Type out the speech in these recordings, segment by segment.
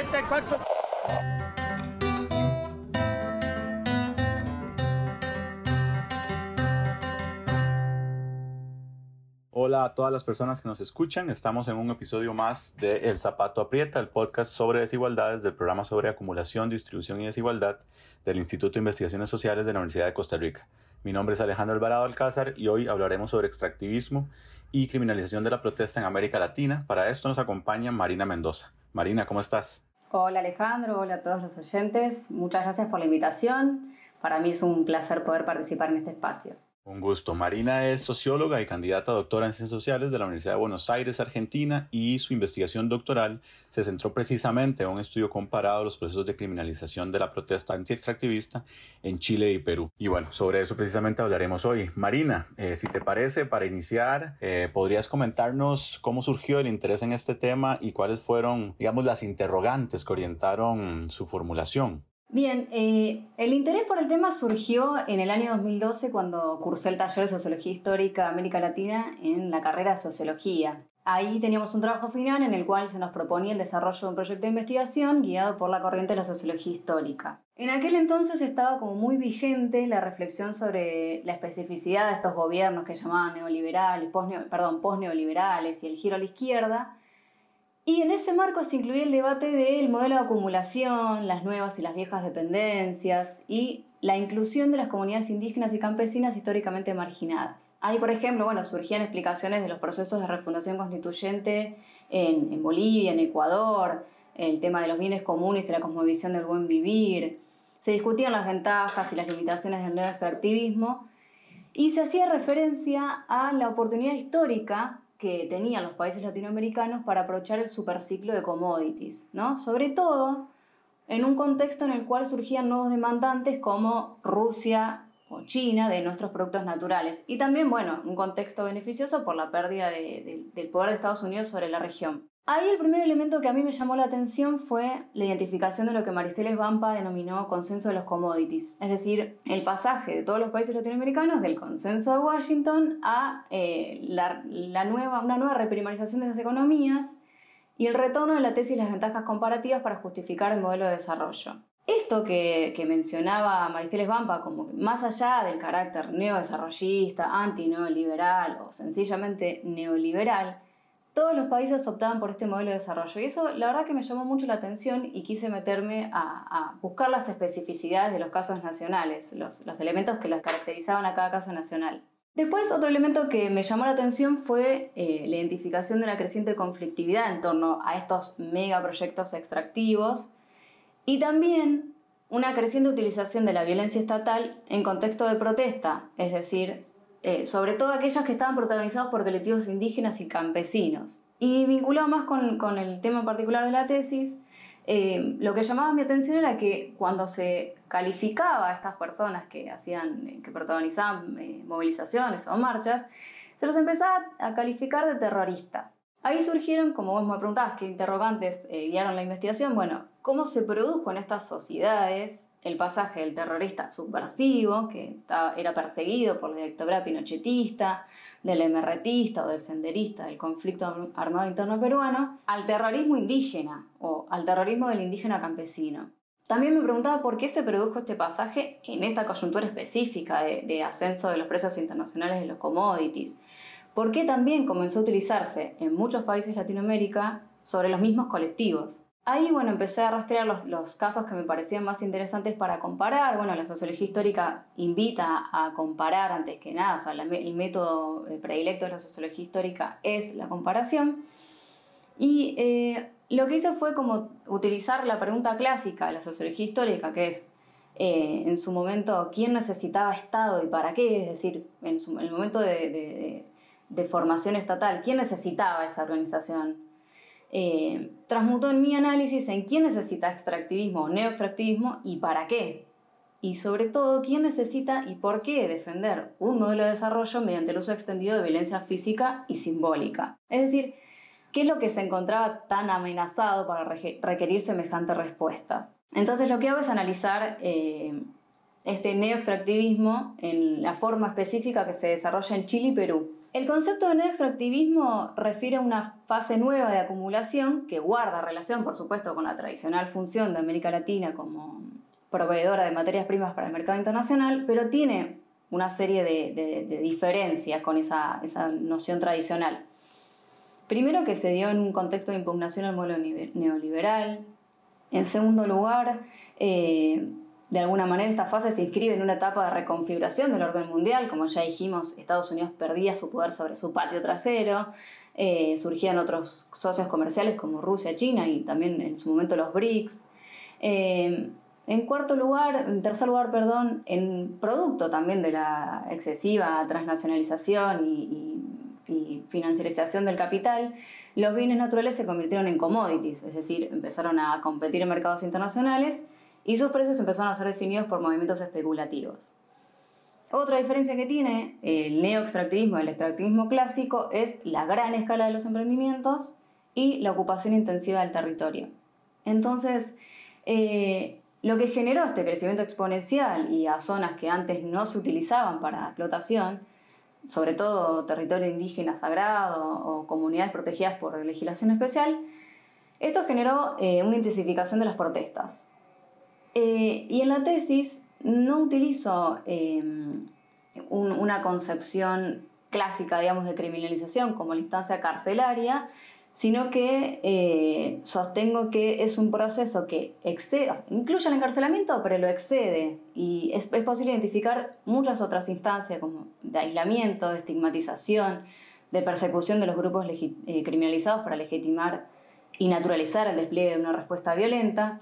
84. Hola a todas las personas que nos escuchan. Estamos en un episodio más de El Zapato Aprieta, el podcast sobre desigualdades del programa sobre acumulación, distribución y desigualdad del Instituto de Investigaciones Sociales de la Universidad de Costa Rica. Mi nombre es Alejandro Alvarado Alcázar y hoy hablaremos sobre extractivismo y criminalización de la protesta en América Latina. Para esto nos acompaña Marina Mendoza. Marina, ¿cómo estás? Hola Alejandro, hola a todos los oyentes. Muchas gracias por la invitación. Para mí es un placer poder participar en este espacio. Un gusto. Marina es socióloga y candidata a doctora en Ciencias Sociales de la Universidad de Buenos Aires, Argentina, y su investigación doctoral se centró precisamente en un estudio comparado a los procesos de criminalización de la protesta anti-extractivista en Chile y Perú. Y bueno, sobre eso precisamente hablaremos hoy. Marina, eh, si te parece, para iniciar, eh, ¿podrías comentarnos cómo surgió el interés en este tema y cuáles fueron, digamos, las interrogantes que orientaron su formulación? Bien, eh, el interés por el tema surgió en el año 2012 cuando cursé el taller de Sociología Histórica América Latina en la carrera de Sociología. Ahí teníamos un trabajo final en el cual se nos proponía el desarrollo de un proyecto de investigación guiado por la corriente de la sociología histórica. En aquel entonces estaba como muy vigente la reflexión sobre la especificidad de estos gobiernos que llamaban neoliberales, post perdón, postneoliberales y el giro a la izquierda, y en ese marco se incluía el debate del modelo de acumulación, las nuevas y las viejas dependencias y la inclusión de las comunidades indígenas y campesinas históricamente marginadas. Ahí, por ejemplo, bueno, surgían explicaciones de los procesos de refundación constituyente en, en Bolivia, en Ecuador, el tema de los bienes comunes y la cosmovisión del buen vivir. Se discutían las ventajas y las limitaciones del extractivismo y se hacía referencia a la oportunidad histórica que tenían los países latinoamericanos para aprovechar el superciclo de commodities, ¿no? Sobre todo en un contexto en el cual surgían nuevos demandantes como Rusia o China de nuestros productos naturales. Y también, bueno, un contexto beneficioso por la pérdida del poder de Estados Unidos sobre la región. Ahí el primer elemento que a mí me llamó la atención fue la identificación de lo que Maristeles Vampa denominó consenso de los commodities, es decir, el pasaje de todos los países latinoamericanos del consenso de Washington a eh, la, nueva, una nueva reprimarización de las economías y el retorno de la tesis y las ventajas comparativas para justificar el modelo de desarrollo. Esto que, mencionaba Maristeles Vampa, como que más allá del carácter neodesarrollista, anti-neoliberal o sencillamente neoliberal, todos los países optaban por este modelo de desarrollo. Y eso la verdad que me llamó mucho la atención y quise meterme a, buscar las especificidades de los casos nacionales, los, elementos que los caracterizaban a cada caso nacional. Después, otro elemento que me llamó la atención fue eh, la identificación de la creciente conflictividad en torno a estos megaproyectos extractivos y también una creciente utilización de la violencia estatal en contexto de protesta, es decir, eh, sobre todo aquellos que estaban protagonizados por colectivos indígenas y campesinos. Y vinculado más con, el tema particular de la tesis, eh, lo que llamaba mi atención era que cuando se calificaba a estas personas que hacían, eh, que protagonizaban movilizaciones o marchas, se los empezaba a calificar de terrorista. Ahí surgieron, como vos me preguntabas, qué interrogantes guiaron la investigación. Bueno, cómo se produjo en estas sociedades el pasaje del terrorista subversivo, que era perseguido por la dictadura pinochetista, del emerretista o del senderista del conflicto armado interno peruano, al terrorismo indígena o al terrorismo del indígena campesino. También me preguntaba por qué se produjo este pasaje en esta coyuntura específica de, ascenso de los precios internacionales de los commodities. ¿Por qué también comenzó a utilizarse en muchos países de Latinoamérica sobre los mismos colectivos? Ahí, bueno, empecé a rastrear los, casos que me parecían más interesantes para comparar. Bueno, la sociología histórica invita a comparar antes que nada, o sea, el método eh, predilecto de la sociología histórica es la comparación. Y eh, lo que hice fue como utilizar la pregunta clásica de la sociología histórica, que es, eh, en su momento, ¿quién necesitaba Estado y para qué? Es decir, en, el momento de formación estatal, ¿quién necesitaba esa organización? Eh, transmutó en mi análisis en quién necesita extractivismo o neoextractivismo y para qué. Y sobre todo, quién necesita y por qué defender un modelo de desarrollo mediante el uso extendido de violencia física y simbólica. Es decir, ¿qué es lo que se encontraba tan amenazado para requerir semejante respuesta? Entonces lo que hago es analizar eh, este neoextractivismo en la forma específica que se desarrolla en Chile y Perú El concepto de neoextractivismo refiere a una fase nueva de acumulación que guarda relación, por supuesto, con la tradicional función de América Latina como proveedora de materias primas para el mercado internacional, pero tiene una serie de, diferencias con esa, noción tradicional. Primero que se dio en un contexto de impugnación al modelo neoliberal. En segundo lugar, eh, de alguna manera esta fase se inscribe en una etapa de reconfiguración del orden mundial, como ya dijimos, Estados Unidos perdía su poder sobre su patio trasero, eh, surgían otros socios comerciales como Rusia, China y también en su momento los BRICS. Eh, en cuarto lugar, tercer lugar, perdón, en producto también de la excesiva transnacionalización y, y financiarización del capital, los bienes naturales se convirtieron en commodities, es decir, empezaron a competir en mercados internacionales y sus precios empezaron a ser definidos por movimientos especulativos. Otra diferencia que tiene el neoextractivismo y el extractivismo clásico es la gran escala de los emprendimientos y la ocupación intensiva del territorio. Entonces, eh, lo que generó este crecimiento exponencial y a zonas que antes no se utilizaban para explotación, sobre todo territorio indígena sagrado o comunidades protegidas por legislación especial, esto generó eh, una intensificación de las protestas, eh, y en la tesis no utilizo em, una concepción clásica, digamos, de criminalización como la instancia carcelaria, sino que eh, sostengo que es un proceso que excede, incluye el encarcelamiento, pero lo excede y es, posible identificar muchas otras instancias como de aislamiento, de estigmatización, de persecución de los grupos eh, criminalizados para legitimar y naturalizar el despliegue de una respuesta violenta.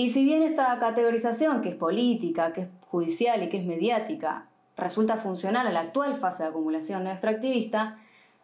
Y si bien esta categorización, que es política, que es judicial y que es mediática, resulta funcional a la actual fase de acumulación extractivista,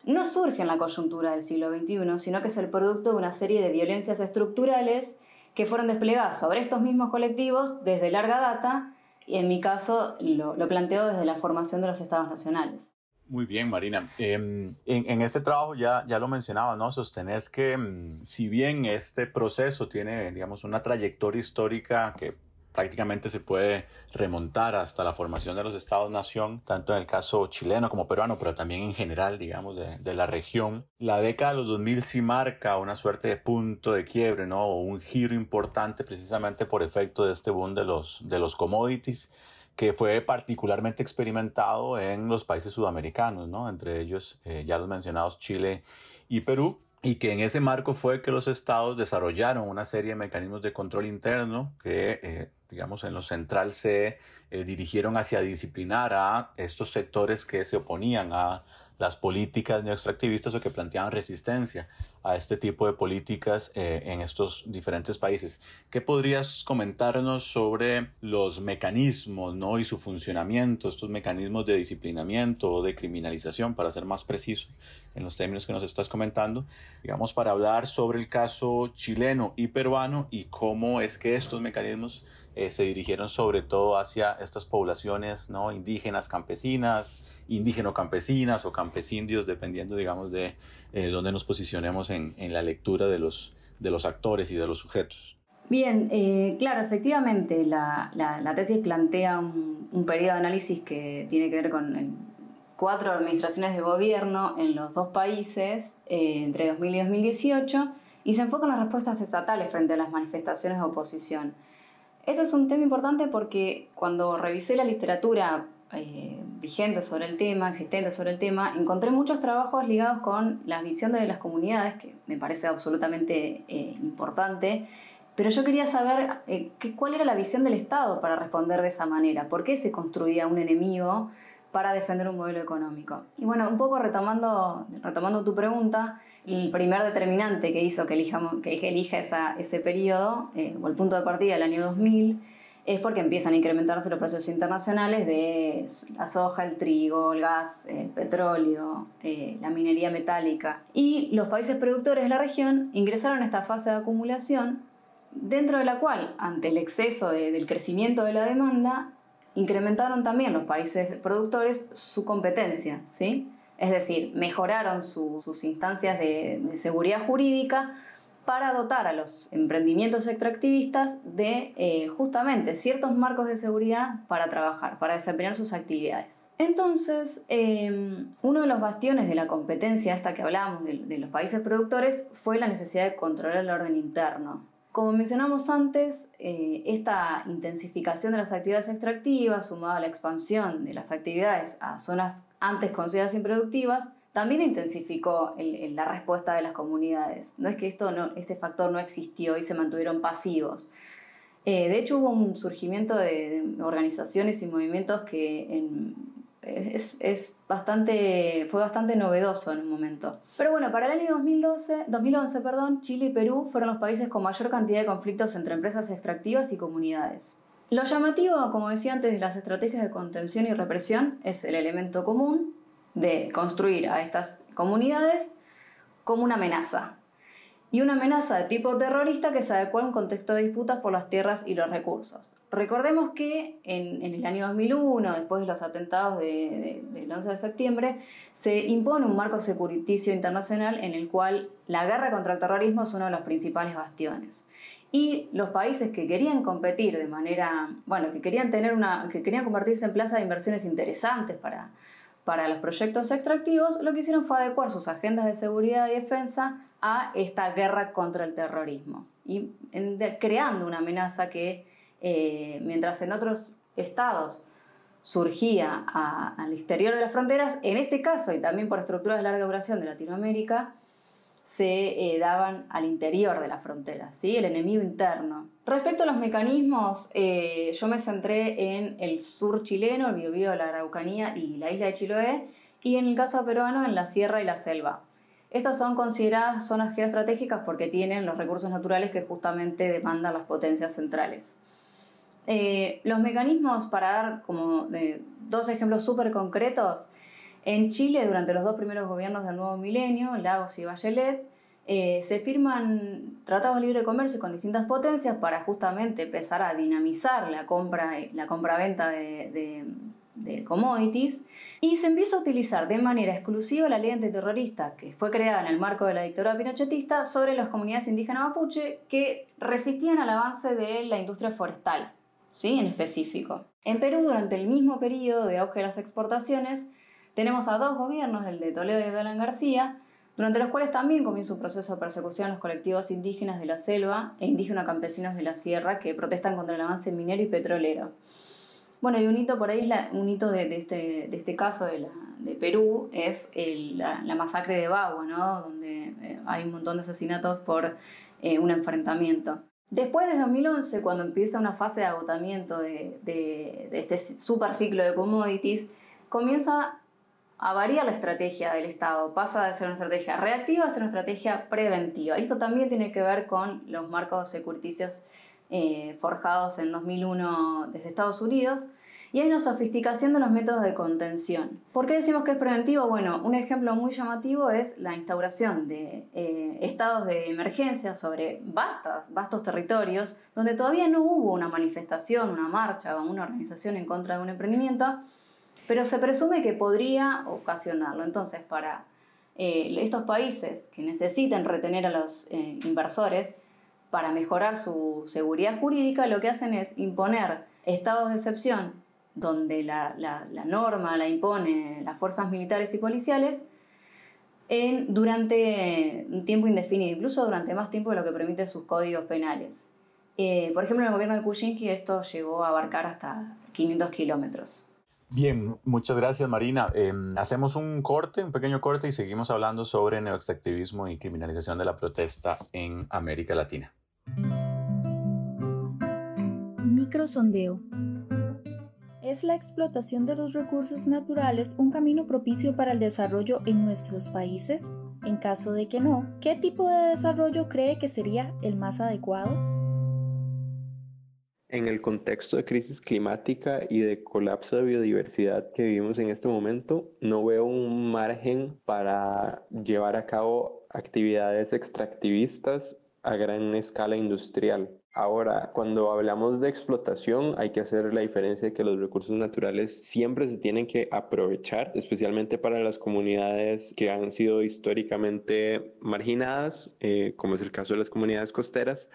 no surge en la coyuntura del siglo XXI, sino que es el producto de una serie de violencias estructurales que fueron desplegadas sobre estos mismos colectivos desde larga data, y en mi caso lo, lo planteo desde la formación de los estados nacionales. Muy bien, Marina. Em, en, este trabajo ya, ya lo mencionaba, ¿no? Sostenés que mm, si bien este proceso tiene, digamos, una trayectoria histórica que prácticamente se puede remontar hasta la formación de los estados-nación, tanto en el caso chileno como peruano, pero también en general, digamos, de, de, la región. La década de los 2000 sí marca una suerte de punto de quiebre, ¿no? O un giro importante precisamente por efecto de este boom de los, de los commodities que fue particularmente experimentado en los países sudamericanos, ¿no? entre ellos eh, ya los mencionados Chile y Perú, y que en ese marco fue que los estados desarrollaron una serie de mecanismos de control interno que, eh, digamos, en lo central se eh, dirigieron hacia disciplinar a estos sectores que se oponían a las políticas neoextractivistas o que planteaban resistencia a este tipo de políticas eh, en estos diferentes países. ¿Qué podrías comentarnos sobre los mecanismos ¿no? y su funcionamiento, estos mecanismos de disciplinamiento o de criminalización, para ser más preciso en los términos que nos estás comentando, digamos, para hablar sobre el caso chileno y peruano y cómo es que estos mecanismos eh, se dirigieron sobre todo hacia estas poblaciones ¿no? indígenas, campesinas, indígeno-campesinas o campesindios, dependiendo, digamos, de eh, dónde nos posicionemos en, en, la lectura de los, de los actores y de los sujetos. Bien, eh, claro, efectivamente, la, la, tesis plantea un, un, periodo de análisis que tiene que ver con cuatro administraciones de gobierno en los dos países entre 2000 y 2018 y se enfoca en las respuestas estatales frente a las manifestaciones de oposición. Ese es un tema importante porque cuando revisé la literatura eh, vigente sobre el tema, existente sobre el tema, encontré muchos trabajos ligados con la visión de las comunidades, que me parece absolutamente eh, importante, pero yo quería saber eh, cuál era la visión del Estado para responder de esa manera, por qué se construía un enemigo para defender un modelo económico. Y bueno, un poco retomando, retomando tu pregunta, el primer determinante que hizo que elija, que elija esa, ese periodo, eh, o el punto de partida del año 2000, es porque empiezan a incrementarse los precios internacionales de la soja, el trigo, el gas, el petróleo, eh, la minería metálica. Y los países productores de la región ingresaron a esta fase de acumulación, dentro de la cual, ante el exceso del crecimiento de la demanda, incrementaron también los países productores su competencia, ¿sí? Es decir, mejoraron sus instancias de, seguridad jurídica para dotar a los emprendimientos extractivistas de eh, justamente ciertos marcos de seguridad para trabajar, para desempeñar sus actividades. Entonces, em, uno de los bastiones de la competencia, esta que hablábamos de, los países productores, fue la necesidad de controlar el orden interno. Como mencionamos antes, eh, esta intensificación de las actividades extractivas, sumada a la expansión de las actividades a zonas antes consideradas improductivas, también intensificó la respuesta de las comunidades. No es que esto este factor no existió y se mantuvieron pasivos. Eh, de hecho, hubo un surgimiento de, organizaciones y movimientos que es, bastante, fue bastante novedoso en un momento. Pero bueno, para el año 2012, 2011 perdón, Chile y Perú fueron los países con mayor cantidad de conflictos entre empresas extractivas y comunidades. Lo llamativo, como decía antes, de las estrategias de contención y represión es el elemento común, de construir a estas comunidades como una amenaza. Y una amenaza de tipo terrorista que se adecua a un contexto de disputas por las tierras y los recursos. Recordemos que en, el año 2001, después de los atentados del 11 de septiembre, se impone un marco securiticio internacional en el cual la guerra contra el terrorismo es uno de los principales bastiones. Y los países que querían competir de manera, bueno, que querían tener una, que querían convertirse en plaza de inversiones interesantes para, para los proyectos extractivos, lo que hicieron fue adecuar sus agendas de seguridad y defensa a esta guerra contra el terrorismo. Y creando una amenaza que eh, mientras en otros estados surgía al exterior de las fronteras, en este caso y también por estructuras de larga duración de Latinoamérica, se eh, daban al interior de la frontera, ¿sí? el enemigo interno. Respecto a los mecanismos, eh, yo me centré en el sur chileno, el Biobío, la Araucanía y la isla de Chiloé, y en el caso peruano en la sierra y la selva. Estas son consideradas zonas geoestratégicas porque tienen los recursos naturales que justamente demandan las potencias centrales. Eh, los mecanismos, para dar como dos ejemplos súper concretos, en Chile, durante los dos primeros gobiernos del nuevo milenio, Lagos y Bachelet, eh, se firman tratados de libre comercio con distintas potencias para justamente empezar a dinamizar la compra la compra-venta de, de, commodities y se empieza a utilizar de manera exclusiva la ley antiterrorista que fue creada en el marco de la dictadura pinochetista sobre las comunidades indígenas mapuche que resistían al avance de la industria forestal, ¿sí? en específico. En Perú, durante el mismo periodo de auge de las exportaciones, tenemos a dos gobiernos, el de Toledo y de Alan García, durante los cuales también comienza un proceso de persecución a los colectivos indígenas de la selva e indígenas campesinos de la sierra que protestan contra el avance minero y petrolero. Bueno, y un hito por ahí, un hito de, este, de este, caso de, Perú es la, masacre de Bagua, ¿no? donde eh, hay un montón de asesinatos por eh, un enfrentamiento. Después de 2011, cuando empieza una fase de agotamiento de, de este super ciclo de commodities, comienza a variar la estrategia del Estado, pasa de ser una estrategia reactiva a ser una estrategia preventiva. Esto también tiene que ver con los marcos securiticios eh, forjados en 2001 desde Estados Unidos y hay una sofisticación de los métodos de contención. ¿Por qué decimos que es preventivo? Bueno, un ejemplo muy llamativo es la instauración de eh, estados de emergencia sobre vastos, vastos territorios donde todavía no hubo una manifestación, una marcha o una organización en contra de un emprendimiento, pero se presume que podría ocasionarlo. Entonces, para eh, estos países que necesiten retener a los eh, inversores para mejorar su seguridad jurídica, lo que hacen es imponer estados de excepción donde la, norma la impone las fuerzas militares y policiales en, durante un tiempo indefinido, incluso durante más tiempo de lo que permiten sus códigos penales. Eh, por ejemplo, en el gobierno de Kuczynski esto llegó a abarcar hasta 500 kilómetros. Bien, muchas gracias Marina. Em, hacemos un corte, un pequeño corte y seguimos hablando sobre neoextractivismo y criminalización de la protesta en América Latina. Microsondeo. ¿Es la explotación de los recursos naturales un camino propicio para el desarrollo en nuestros países? En caso de que no, ¿qué tipo de desarrollo cree que sería el más adecuado? En el contexto de crisis climática y de colapso de biodiversidad que vivimos en este momento, no veo un margen para llevar a cabo actividades extractivistas a gran escala industrial. Ahora, cuando hablamos de explotación, hay que hacer la diferencia de que los recursos naturales siempre se tienen que aprovechar, especialmente para las comunidades que han sido históricamente marginadas, eh, como es el caso de las comunidades costeras,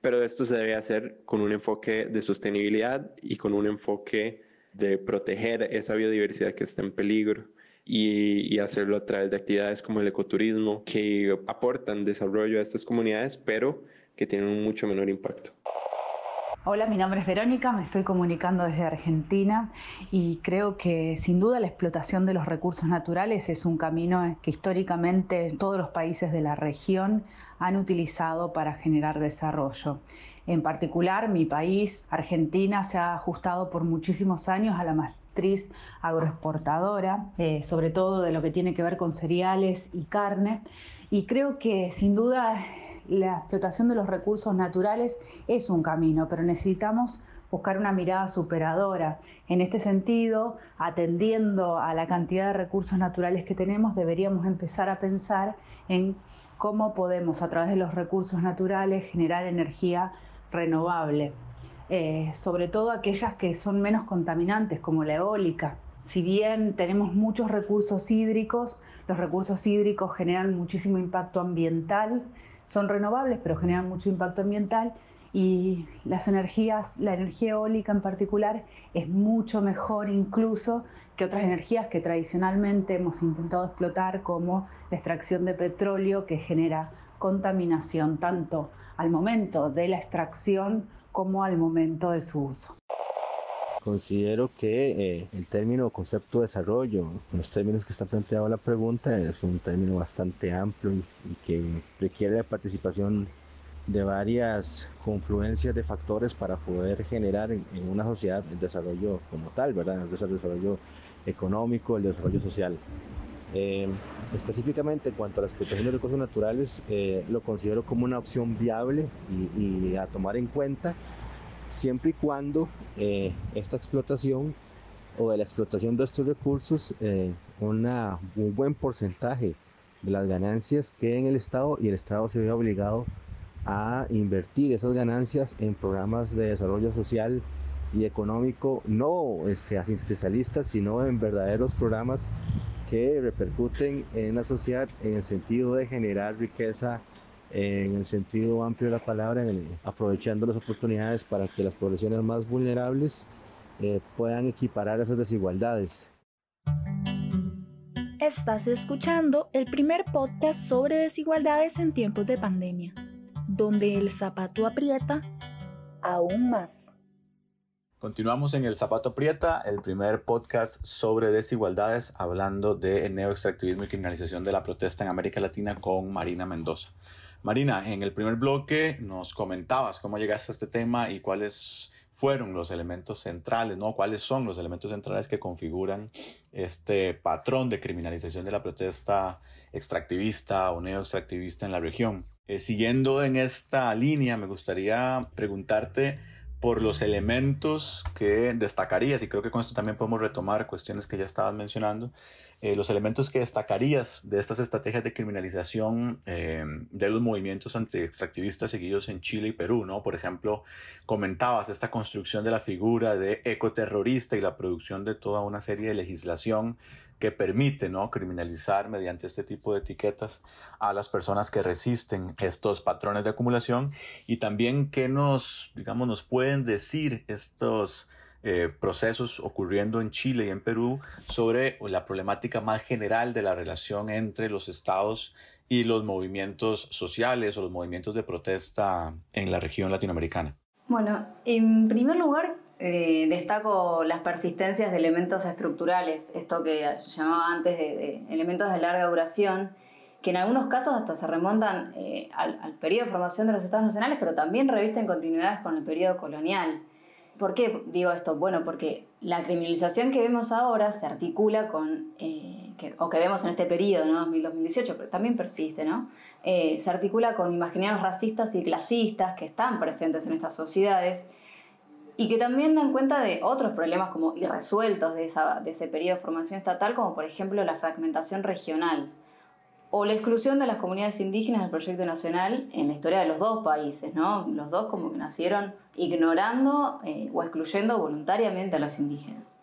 pero esto se debe hacer con un enfoque de sostenibilidad y con un enfoque de proteger esa biodiversidad que está en peligro y, hacerlo a través de actividades como el ecoturismo que aportan desarrollo a estas comunidades, pero que tienen un mucho menor impacto. Hola, mi nombre es Verónica, me estoy comunicando desde Argentina y creo que sin duda la explotación de los recursos naturales es un camino que históricamente todos los países de la región han utilizado para generar desarrollo. En particular, mi país, Argentina, se ha ajustado por muchísimos años a la matriz agroexportadora, eh, sobre todo de lo que tiene que ver con cereales y carne. Y creo que sin duda la explotación de los recursos naturales es un camino, pero necesitamos buscar una mirada superadora. En este sentido, atendiendo a la cantidad de recursos naturales que tenemos, deberíamos empezar a pensar en cómo podemos a través de los recursos naturales generar energía renovable, eh, sobre todo aquellas que son menos contaminantes, como la eólica. Si bien tenemos muchos recursos hídricos, los recursos hídricos generan muchísimo impacto ambiental, son renovables, pero generan mucho impacto ambiental y las energías, la energía eólica en particular, es mucho mejor incluso que otras energías que tradicionalmente hemos intentado explotar, como la extracción de petróleo, que genera contaminación tanto al momento de la extracción como al momento de su uso. Considero que eh, el término concepto de desarrollo, en los términos que está planteado la pregunta, es un término bastante amplio y, que requiere la participación de varias confluencias de factores para poder generar en, una sociedad el desarrollo como tal, ¿verdad? El desarrollo económico, el desarrollo social. Eh, específicamente en cuanto a la explotación de recursos naturales, eh, lo considero como una opción viable y, y a tomar en cuenta siempre y cuando eh, esta explotación o de la explotación de estos recursos, eh, una, un buen porcentaje de las ganancias quede en el Estado y el Estado se vea obligado a invertir esas ganancias en programas de desarrollo social y económico, no este, asistencialistas, sino en verdaderos programas que repercuten en la sociedad en el sentido de generar riqueza en el sentido amplio de la palabra, aprovechando las oportunidades para que las poblaciones más vulnerables eh, puedan equiparar esas desigualdades. Estás escuchando el primer podcast sobre desigualdades en tiempos de pandemia, donde el zapato aprieta aún más. Continuamos en El Zapato Aprieta, el primer podcast sobre desigualdades, hablando de neoextractivismo y criminalización de la protesta en América Latina con Marina Mendoza. Marina, en el primer bloque nos comentabas cómo llegaste a este tema y cuáles fueron los elementos centrales, ¿no? ¿Cuáles son los elementos centrales que configuran este patrón de criminalización de la protesta extractivista o neoextractivista en la región? Eh, siguiendo en esta línea, me gustaría preguntarte por los elementos que destacarías, y creo que con esto también podemos retomar cuestiones que ya estabas mencionando, eh, los elementos que destacarías de estas estrategias de criminalización eh, de los movimientos anti-extractivistas seguidos en Chile y Perú, ¿no? Por ejemplo, comentabas esta construcción de la figura de ecoterrorista y la producción de toda una serie de legislación que permite, ¿no? Criminalizar mediante este tipo de etiquetas a las personas que resisten estos patrones de acumulación y también qué nos, digamos, nos pueden decir estos eh, procesos ocurriendo en Chile y en Perú sobre la problemática más general de la relación entre los estados y los movimientos sociales o los movimientos de protesta en la región latinoamericana. Bueno, en primer lugar, eh, destaco las persistencias de elementos estructurales, esto que llamaba antes de, elementos de larga duración, que en algunos casos hasta se remontan eh, al, al, periodo de formación de los estados nacionales, pero también revisten continuidades con el periodo colonial. ¿Por qué digo esto? Bueno, porque la criminalización que vemos ahora se articula con, eh, o que vemos en este periodo, ¿no? 2018, pero también persiste, ¿no? Eh, se articula con imaginarios racistas y clasistas que están presentes en estas sociedades y que también dan cuenta de otros problemas como irresueltos de, de ese periodo de formación estatal, como por ejemplo la fragmentación regional o la exclusión de las comunidades indígenas del proyecto nacional en la historia de los dos países, ¿no? Los dos como que nacieron ignorando eh, o excluyendo voluntariamente a los indígenas.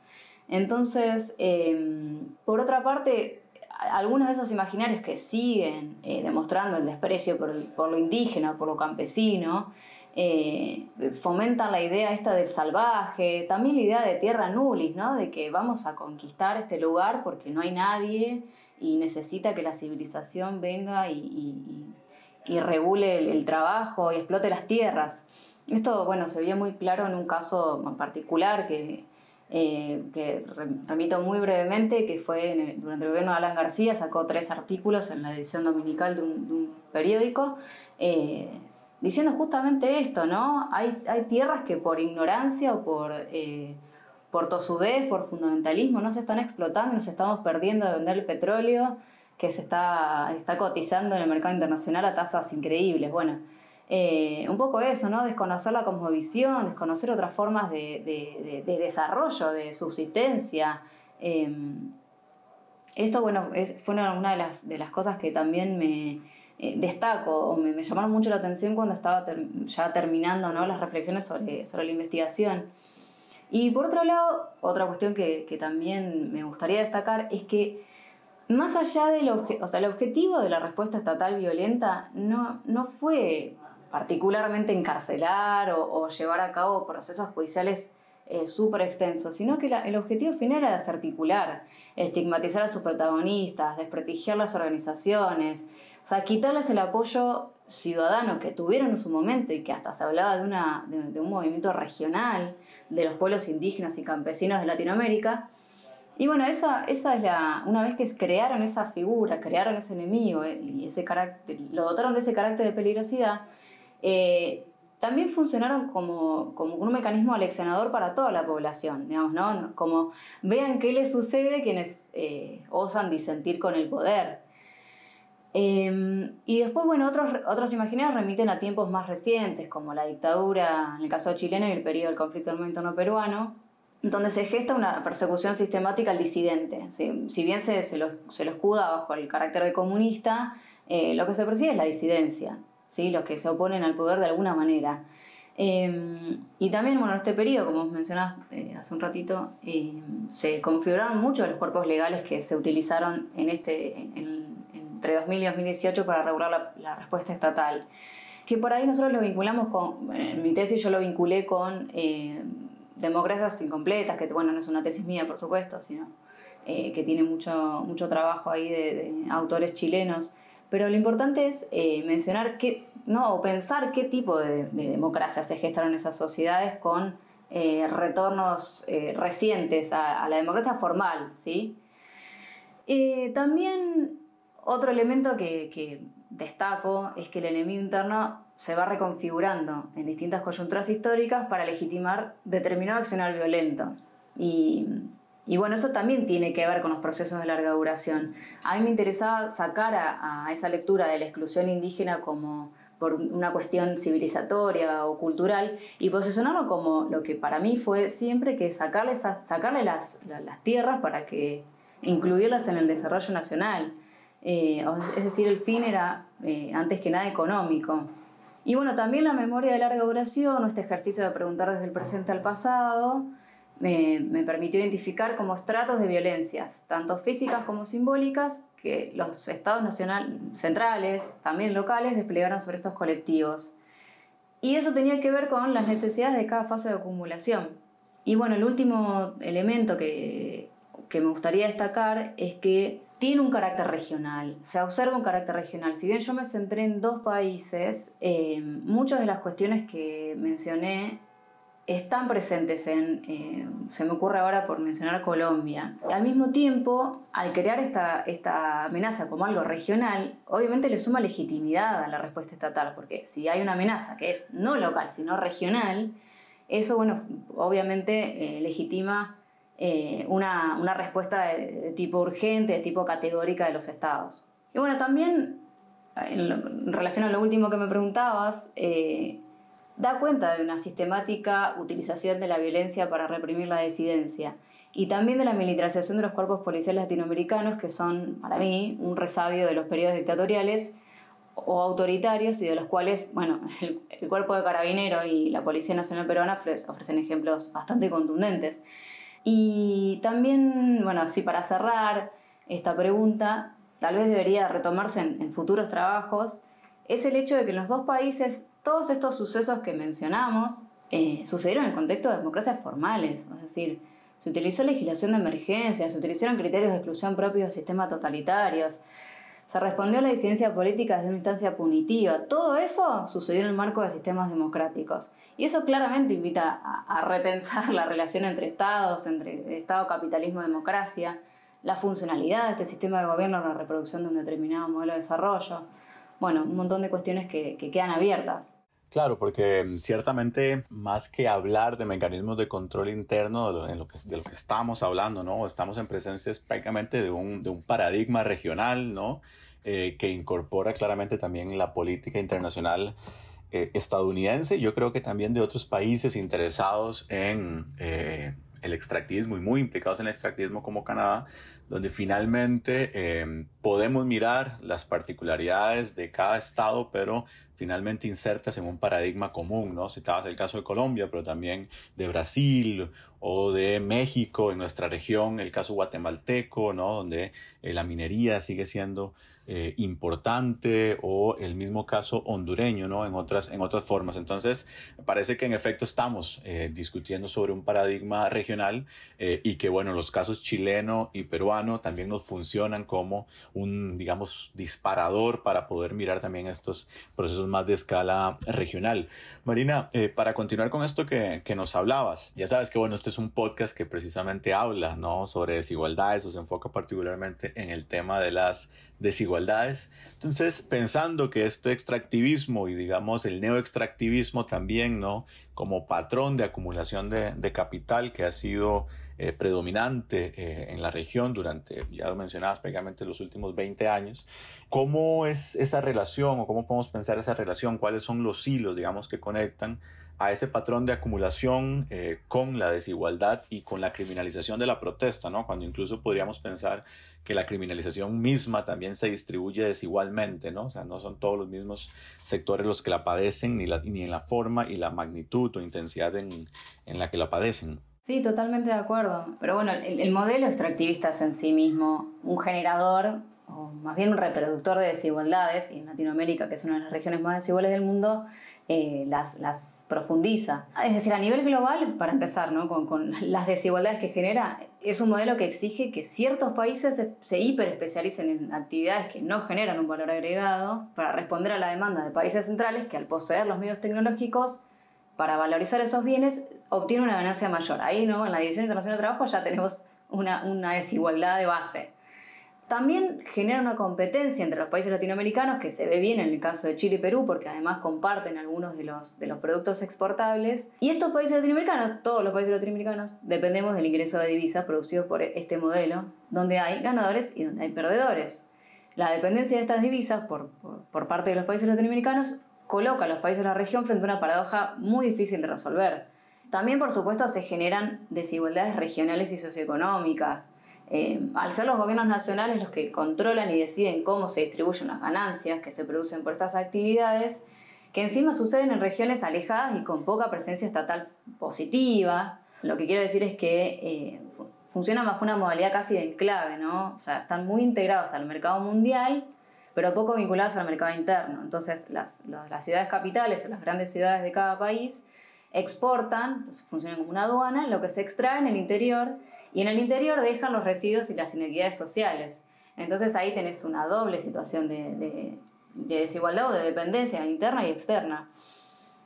Entonces, em, por otra parte, algunos de esos imaginarios que siguen eh, demostrando el desprecio por, por, lo indígena, por lo campesino, eh, fomentan la idea esta del salvaje, también la idea de tierra nulis, ¿no? De que vamos a conquistar este lugar porque no hay nadie y necesita que la civilización venga y, regule el, trabajo y explote las tierras. Esto, bueno, se veía muy claro en un caso en particular que, eh, que remito muy brevemente, que fue durante el gobierno de Alan García, sacó tres artículos en la edición dominical de un, periódico. Eh, diciendo justamente esto, ¿no? Hay, hay tierras que por ignorancia o por, eh, por tosudez, por fundamentalismo, no se están explotando, nos estamos perdiendo de vender el petróleo que se está, está cotizando en el mercado internacional a tasas increíbles. Bueno, eh, un poco eso, ¿no? Desconocer la cosmovisión, desconocer otras formas de, desarrollo, de subsistencia. Em, esto, bueno, fue una, de, las, de las cosas que también me, eh, destaco o me, llamaron mucho la atención cuando estaba ya terminando ¿no? las reflexiones sobre, sobre la investigación. Y por otro lado, otra cuestión que, que también me gustaría destacar es que más allá del o sea, el objetivo de la respuesta estatal violenta no, no fue particularmente encarcelar o, llevar a cabo procesos judiciales eh, súper extensos, sino que el objetivo final era desarticular, estigmatizar a sus protagonistas, desprestigiar las organizaciones, o sea, quitarles el apoyo ciudadano que tuvieron en su momento y que hasta se hablaba de, una, de, un movimiento regional de los pueblos indígenas y campesinos de Latinoamérica. Y bueno, esa, esa es la, una vez que crearon esa figura, crearon ese enemigo eh, y ese carácter, lo dotaron de ese carácter de peligrosidad, eh, también funcionaron como, como, un mecanismo aleccionador para toda la población, digamos, ¿no? Como vean qué les sucede quienes eh, osan disentir con el poder. Em, y después, bueno, otros, otros imaginarios remiten a tiempos más recientes, como la dictadura, en el caso chileno y el periodo del conflicto armado interno peruano, donde se gesta una persecución sistemática al disidente. Si bien se, se, lo, se lo escuda bajo el carácter de comunista, eh, lo que se persigue es la disidencia, ¿sí? los que se oponen al poder de alguna manera. Em, y también, bueno, en este periodo, como mencionás eh, hace un ratito, em, se configuraron muchos los cuerpos legales que se utilizaron en, este, en, entre 2000 y 2018 para regular la, respuesta estatal. Que por ahí nosotros lo vinculamos con, en mi tesis yo lo vinculé con eh, democracias incompletas, que bueno, no es una tesis mía, por supuesto, sino eh, que tiene mucho, mucho trabajo ahí de, autores chilenos. Pero lo importante es eh, mencionar qué, no, o pensar qué tipo de, de democracia se gestaron esas sociedades con retornos recientes a, la democracia formal, ¿sí? también otro elemento que, destaco es que el enemigo interno se va reconfigurando en distintas coyunturas históricas para legitimar determinado accionar violento. Y, bueno, eso también tiene que ver con los procesos de larga duración. A mí me interesaba sacar a, esa lectura de la exclusión indígena como por una cuestión civilizatoria o cultural y posicionarlo como lo que para mí fue siempre que sacarle, sacarle las, las tierras para que incluirlas en el desarrollo nacional. Eh, es decir, el fin era eh, antes que nada económico. Y bueno, también la memoria de larga duración, este ejercicio de preguntar desde el presente al pasado, me, permitió identificar como estratos de violencias, tanto físicas como simbólicas, que los estados nacionales, centrales, también locales, desplegaron sobre estos colectivos. Y eso tenía que ver con las necesidades de cada fase de acumulación. Y bueno, el último elemento que, que me gustaría destacar es que tiene un carácter regional, se observa un carácter regional. Si bien yo me centré en dos países, eh, muchas de las cuestiones que mencioné están presentes en, eh, se me ocurre ahora por mencionar Colombia. Al mismo tiempo, al crear esta, esta amenaza como algo regional, obviamente le suma legitimidad a la respuesta estatal, porque si hay una amenaza que es no local, sino regional, eso, bueno, obviamente eh, legitima eh, una, una, respuesta de, tipo urgente, de tipo categórica de los estados. Y bueno, también en, relación a lo último que me preguntabas, eh, da cuenta de una sistemática utilización de la violencia para reprimir la disidencia y también de la militarización de los cuerpos policiales latinoamericanos que son, para mí, un resabio de los periodos dictatoriales o autoritarios y de los cuales, bueno, el, el cuerpo de carabinero y la Policía Nacional Peruana ofrecen ejemplos bastante contundentes. Y también, bueno, así para cerrar esta pregunta, tal vez debería retomarse en, futuros trabajos, es el hecho de que en los dos países Todos estos sucesos que mencionamos eh, sucedieron en el contexto de democracias formales, es decir, se utilizó legislación de emergencia, se utilizaron criterios de exclusión propios de sistemas totalitarios, se respondió a la disidencia política desde una instancia punitiva. Todo eso sucedió en el marco de sistemas democráticos. Y eso claramente invita a, repensar la relación entre estados, entre Estado, capitalismo, democracia, la funcionalidad de este sistema de gobierno, la reproducción de un determinado modelo de desarrollo. Bueno, un montón de cuestiones que quedan abiertas. Claro, porque mm, ciertamente más que hablar de mecanismos de control interno de lo, que, de lo que estamos hablando, ¿no? Estamos en presencia prácticamente de un, de un paradigma regional, ¿no? Eh, que incorpora claramente también la política internacional eh, estadounidense, yo creo que también de otros países interesados en eh, el extractivismo y muy implicados en el extractivismo como Canadá, donde finalmente podemos mirar las particularidades de cada estado, pero finalmente insertas en un paradigma común, ¿no? Citabas el caso de Colombia, pero también de Brasil o de México, en nuestra región, el caso guatemalteco, ¿no? Donde eh, la minería sigue siendo eh, importante o el mismo caso hondureño, ¿no? En otras, en otras formas. Entonces, parece que en efecto estamos eh, discutiendo sobre un paradigma regional eh, y que, bueno, los casos chileno y peruano también nos funcionan como un, digamos, disparador para poder mirar también estos procesos más de escala regional. Marina, para continuar con esto que, que nos hablabas, ya sabes que, bueno, este es un podcast que precisamente habla, ¿no? Sobre desigualdades o se enfoca particularmente en el tema de las desigualdades. Entonces, pensando que este extractivismo y digamos el neoextractivismo también, ¿no? Como patrón de acumulación de, capital que ha sido eh, predominante eh, en la región durante, ya lo mencionabas, prácticamente los últimos 20 años. ¿Cómo es esa relación o cómo podemos pensar esa relación? ¿Cuáles son los hilos, digamos, que conectan a ese patrón de acumulación eh, con la desigualdad y con la criminalización de la protesta, ¿no? Cuando incluso podríamos pensar que la criminalización misma también se distribuye desigualmente, ¿no? O sea, no son todos los mismos sectores los que la padecen, ni, la, ni en la forma y la magnitud o intensidad en, en la que la padecen. Sí, totalmente de acuerdo. Pero bueno, el, el modelo extractivista es en sí mismo un generador o más bien un reproductor de desigualdades, y en Latinoamérica, que es una de las regiones más desiguales del mundo, eh, las, profundiza. Es decir, a nivel global, para empezar, ¿no? con, con, las desigualdades que genera, es un modelo que exige que ciertos países se, se hiperespecialicen en actividades que no generan un valor agregado para responder a la demanda de países centrales que al poseer los medios tecnológicos para valorizar esos bienes obtienen una ganancia mayor. Ahí, ¿no? en la División Internacional de Trabajo ya tenemos una, una desigualdad de base. También genera una competencia entre los países latinoamericanos que se ve bien en el caso de Chile y Perú porque además comparten algunos de los, de los productos exportables. Y estos países latinoamericanos, todos los países latinoamericanos, dependemos del ingreso de divisas producidos por este modelo, donde hay ganadores y donde hay perdedores. La dependencia de estas divisas por, por parte de los países latinoamericanos coloca a los países de la región frente a una paradoja muy difícil de resolver. También, por supuesto, se generan desigualdades regionales y socioeconómicas eh, al ser los gobiernos nacionales los que controlan y deciden cómo se distribuyen las ganancias que se producen por estas actividades, que encima suceden en regiones alejadas y con poca presencia estatal positiva, lo que quiero decir es que eh, funcionan bajo una modalidad casi de enclave, ¿no? O sea, están muy integrados al mercado mundial, pero poco vinculados al mercado interno. Entonces, las, las ciudades capitales o las grandes ciudades de cada país exportan, entonces funcionan como una aduana, lo que se extrae en el interior y en el interior dejan los residuos y las inequidades sociales. Entonces ahí tenés una doble situación de, desigualdad o de dependencia interna y externa.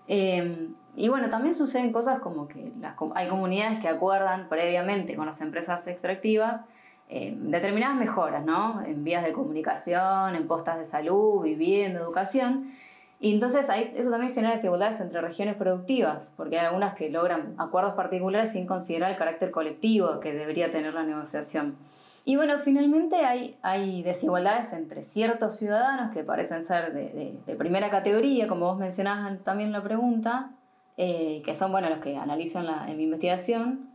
Em, y bueno, también suceden cosas como que hay comunidades que acuerdan previamente con las empresas extractivas em, determinadas mejoras, ¿no? En vías de comunicación, en postas de salud, vivienda, educación, y entonces eso también genera desigualdades entre regiones productivas, porque hay algunas que logran acuerdos particulares sin considerar el carácter colectivo que debería tener la negociación. Y bueno, finalmente hay, hay desigualdades entre ciertos ciudadanos que parecen ser de, de, primera categoría, como vos mencionabas también en la pregunta, eh, que son bueno, los que analizo en, la, en mi investigación,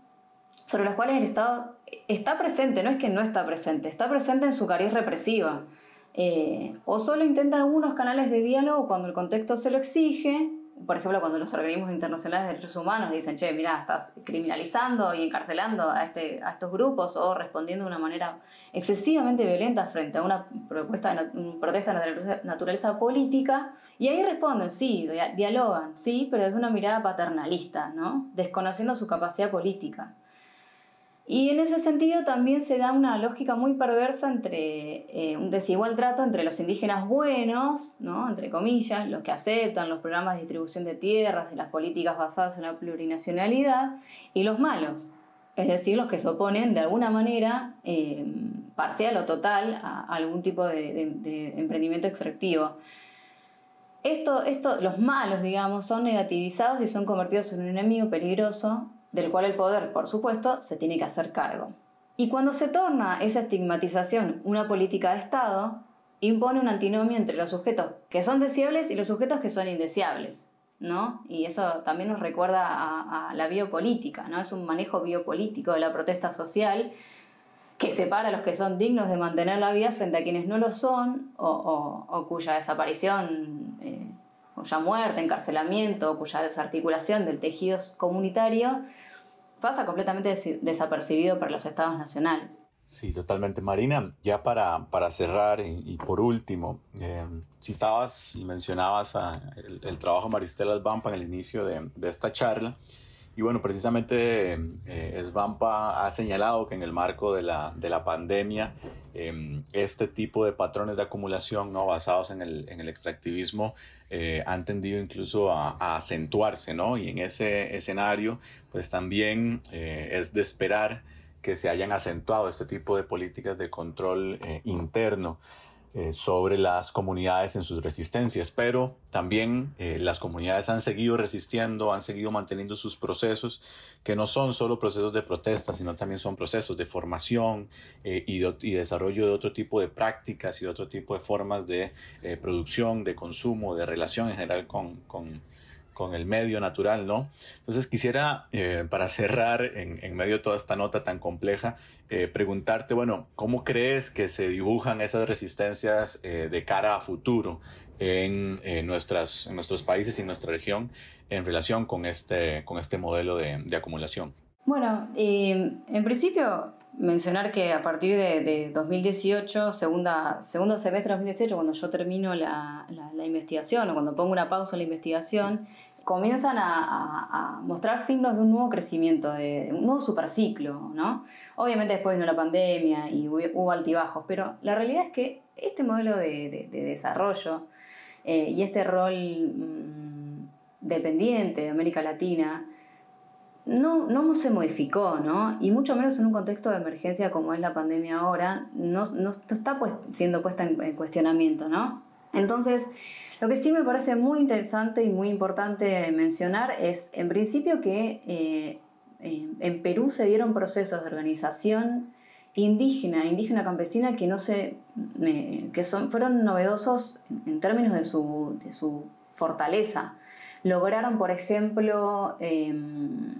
sobre los cuales el Estado está presente, no es que no está presente, está presente en su cariz represiva. Eh, o solo intenta algunos canales de diálogo cuando el contexto se lo exige, por ejemplo, cuando los organismos internacionales de derechos humanos dicen, che, mira, estás criminalizando y encarcelando a, este, a estos grupos o respondiendo de una manera excesivamente violenta frente a una propuesta de protesta de naturaleza política, y ahí responden, sí, dialogan, sí, pero desde una mirada paternalista, ¿no? desconociendo su capacidad política. Y en ese sentido también se da una lógica muy perversa entre eh, un desigual trato entre los indígenas buenos, ¿no? entre comillas, los que aceptan los programas de distribución de tierras y las políticas basadas en la plurinacionalidad, y los malos, es decir, los que se oponen de alguna manera eh, parcial o total a, algún tipo de, emprendimiento extractivo. Esto, esto, los malos, digamos, son negativizados y son convertidos en un enemigo peligroso del cual el poder, por supuesto, se tiene que hacer cargo. Y cuando se torna esa estigmatización una política de Estado, impone una antinomia entre los sujetos que son deseables y los sujetos que son indeseables. ¿no? Y eso también nos recuerda a, la biopolítica, ¿no? Es un manejo biopolítico de la protesta social que separa a los que son dignos de mantener la vida frente a quienes no lo son o, cuya desaparición, eh, cuya muerte, encarcelamiento, o cuya desarticulación del tejido comunitario pasa completamente desapercibido para los estados nacionales. Sí, totalmente. Marina, ya para, para cerrar y, por último, eh, citabas y mencionabas el, trabajo de Maristela Svampa en el inicio de, de esta charla. Y bueno, precisamente eh, Svampa ha señalado que en el marco de la, de la pandemia, eh, este tipo de patrones de acumulación ¿no? basados en el, en el extractivismo eh, han tendido incluso a, acentuarse, ¿no? Y en ese escenario, pues también eh, es de esperar que se hayan acentuado este tipo de políticas de control eh, interno eh, sobre las comunidades en sus resistencias, pero también eh, las comunidades han seguido resistiendo, han seguido manteniendo sus procesos, que no son solo procesos de protesta, sino también son procesos de formación y, y, desarrollo de otro tipo de prácticas y otro tipo de formas de producción, de consumo, de relación en general con con el medio natural, ¿no? Entonces quisiera, eh, para cerrar en, medio de toda esta nota tan compleja, eh, preguntarte, bueno, ¿cómo crees que se dibujan esas resistencias eh, de cara a futuro en, nuestras, en nuestros países y en nuestra región en relación con este, con este modelo de, de acumulación? Bueno, en principio mencionar que a partir de, de, 2018, segunda, segundo semestre de 2018, cuando yo termino la, la, investigación o cuando pongo una pausa en la investigación, comienzan a, mostrar signos de un nuevo crecimiento, de, un nuevo superciclo, ¿no? Obviamente después vino la pandemia y hubo, altibajos, pero la realidad es que este modelo de, desarrollo eh, y este rol mm, dependiente de América Latina no, no se modificó, ¿no? Y mucho menos en un contexto de emergencia como es la pandemia ahora, no, está pues, siendo puesta en, en cuestionamiento, ¿no? Entonces, lo que sí me parece muy interesante y muy importante mencionar es, en principio, que eh, en Perú se dieron procesos de organización indígena, indígena campesina, que, no se, eh, que son, fueron novedosos en términos de su, de su fortaleza. Lograron, por ejemplo, em,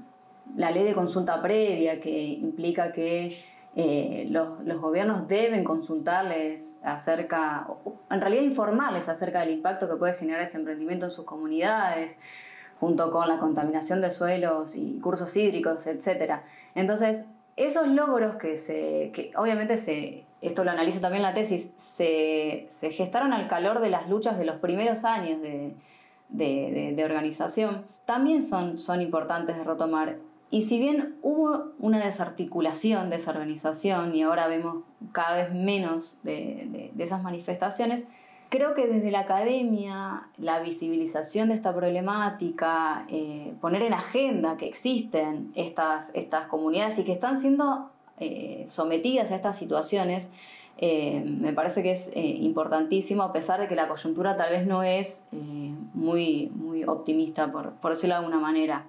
la ley de consulta previa, que implica que eh, los, los, gobiernos deben consultarles acerca, en realidad informarles acerca del impacto que puede generar ese emprendimiento en sus comunidades, junto con la contaminación de suelos y cursos hídricos, etc. Entonces, esos logros que se, que obviamente se, esto lo analiza también la tesis, se, gestaron al calor de las luchas de los primeros años de, de, de, organización, también son, son importantes de retomar y si bien hubo una desarticulación de esa organización y ahora vemos cada vez menos de, esas manifestaciones, creo que desde la academia, la visibilización de esta problemática, eh, poner en agenda que existen estas, estas comunidades y que están siendo eh, sometidas a estas situaciones, eh, me parece que es importantísimo, a pesar de que la coyuntura tal vez no es muy, muy optimista, por, por decirlo de alguna manera.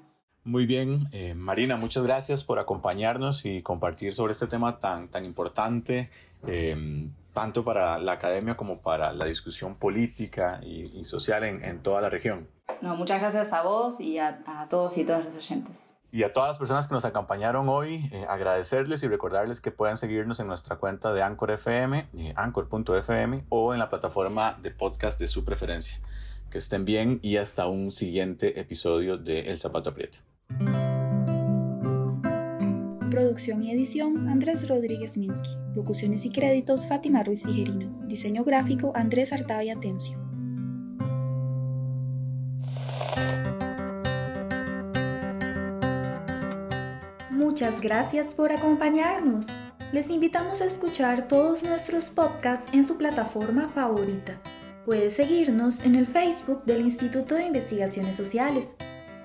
Muy bien, eh, Marina, muchas gracias por acompañarnos y compartir sobre este tema tan, tan importante, em, tanto para la academia como para la discusión política y, social en, en, toda la región. No, muchas gracias a vos y a, a, todos y todas los oyentes. Y a todas las personas que nos acompañaron hoy, eh, agradecerles y recordarles que puedan seguirnos en nuestra cuenta de Anchor FM, eh, anchor.fm o en la plataforma de podcast de su preferencia. Que estén bien y hasta un siguiente episodio de El Zapato Aprieta. Producción y edición Andrés Rodríguez Minsky. Locuciones y créditos Fátima Ruiz Tijerino. Diseño gráfico Andrés Artavia Atencio. Muchas gracias por acompañarnos. Les invitamos a escuchar todos nuestros podcasts en su plataforma favorita. Puedes seguirnos en el Facebook del Instituto de Investigaciones Sociales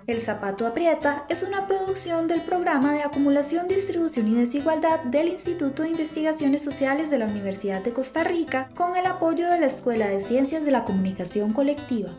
el zapato aprieta es una producción del programa de acumulación, distribución y desigualdad del Instituto de Investigaciones Sociales de la Universidad de Costa Rica con el apoyo de la Escuela de Ciencias de la Comunicación Colectiva.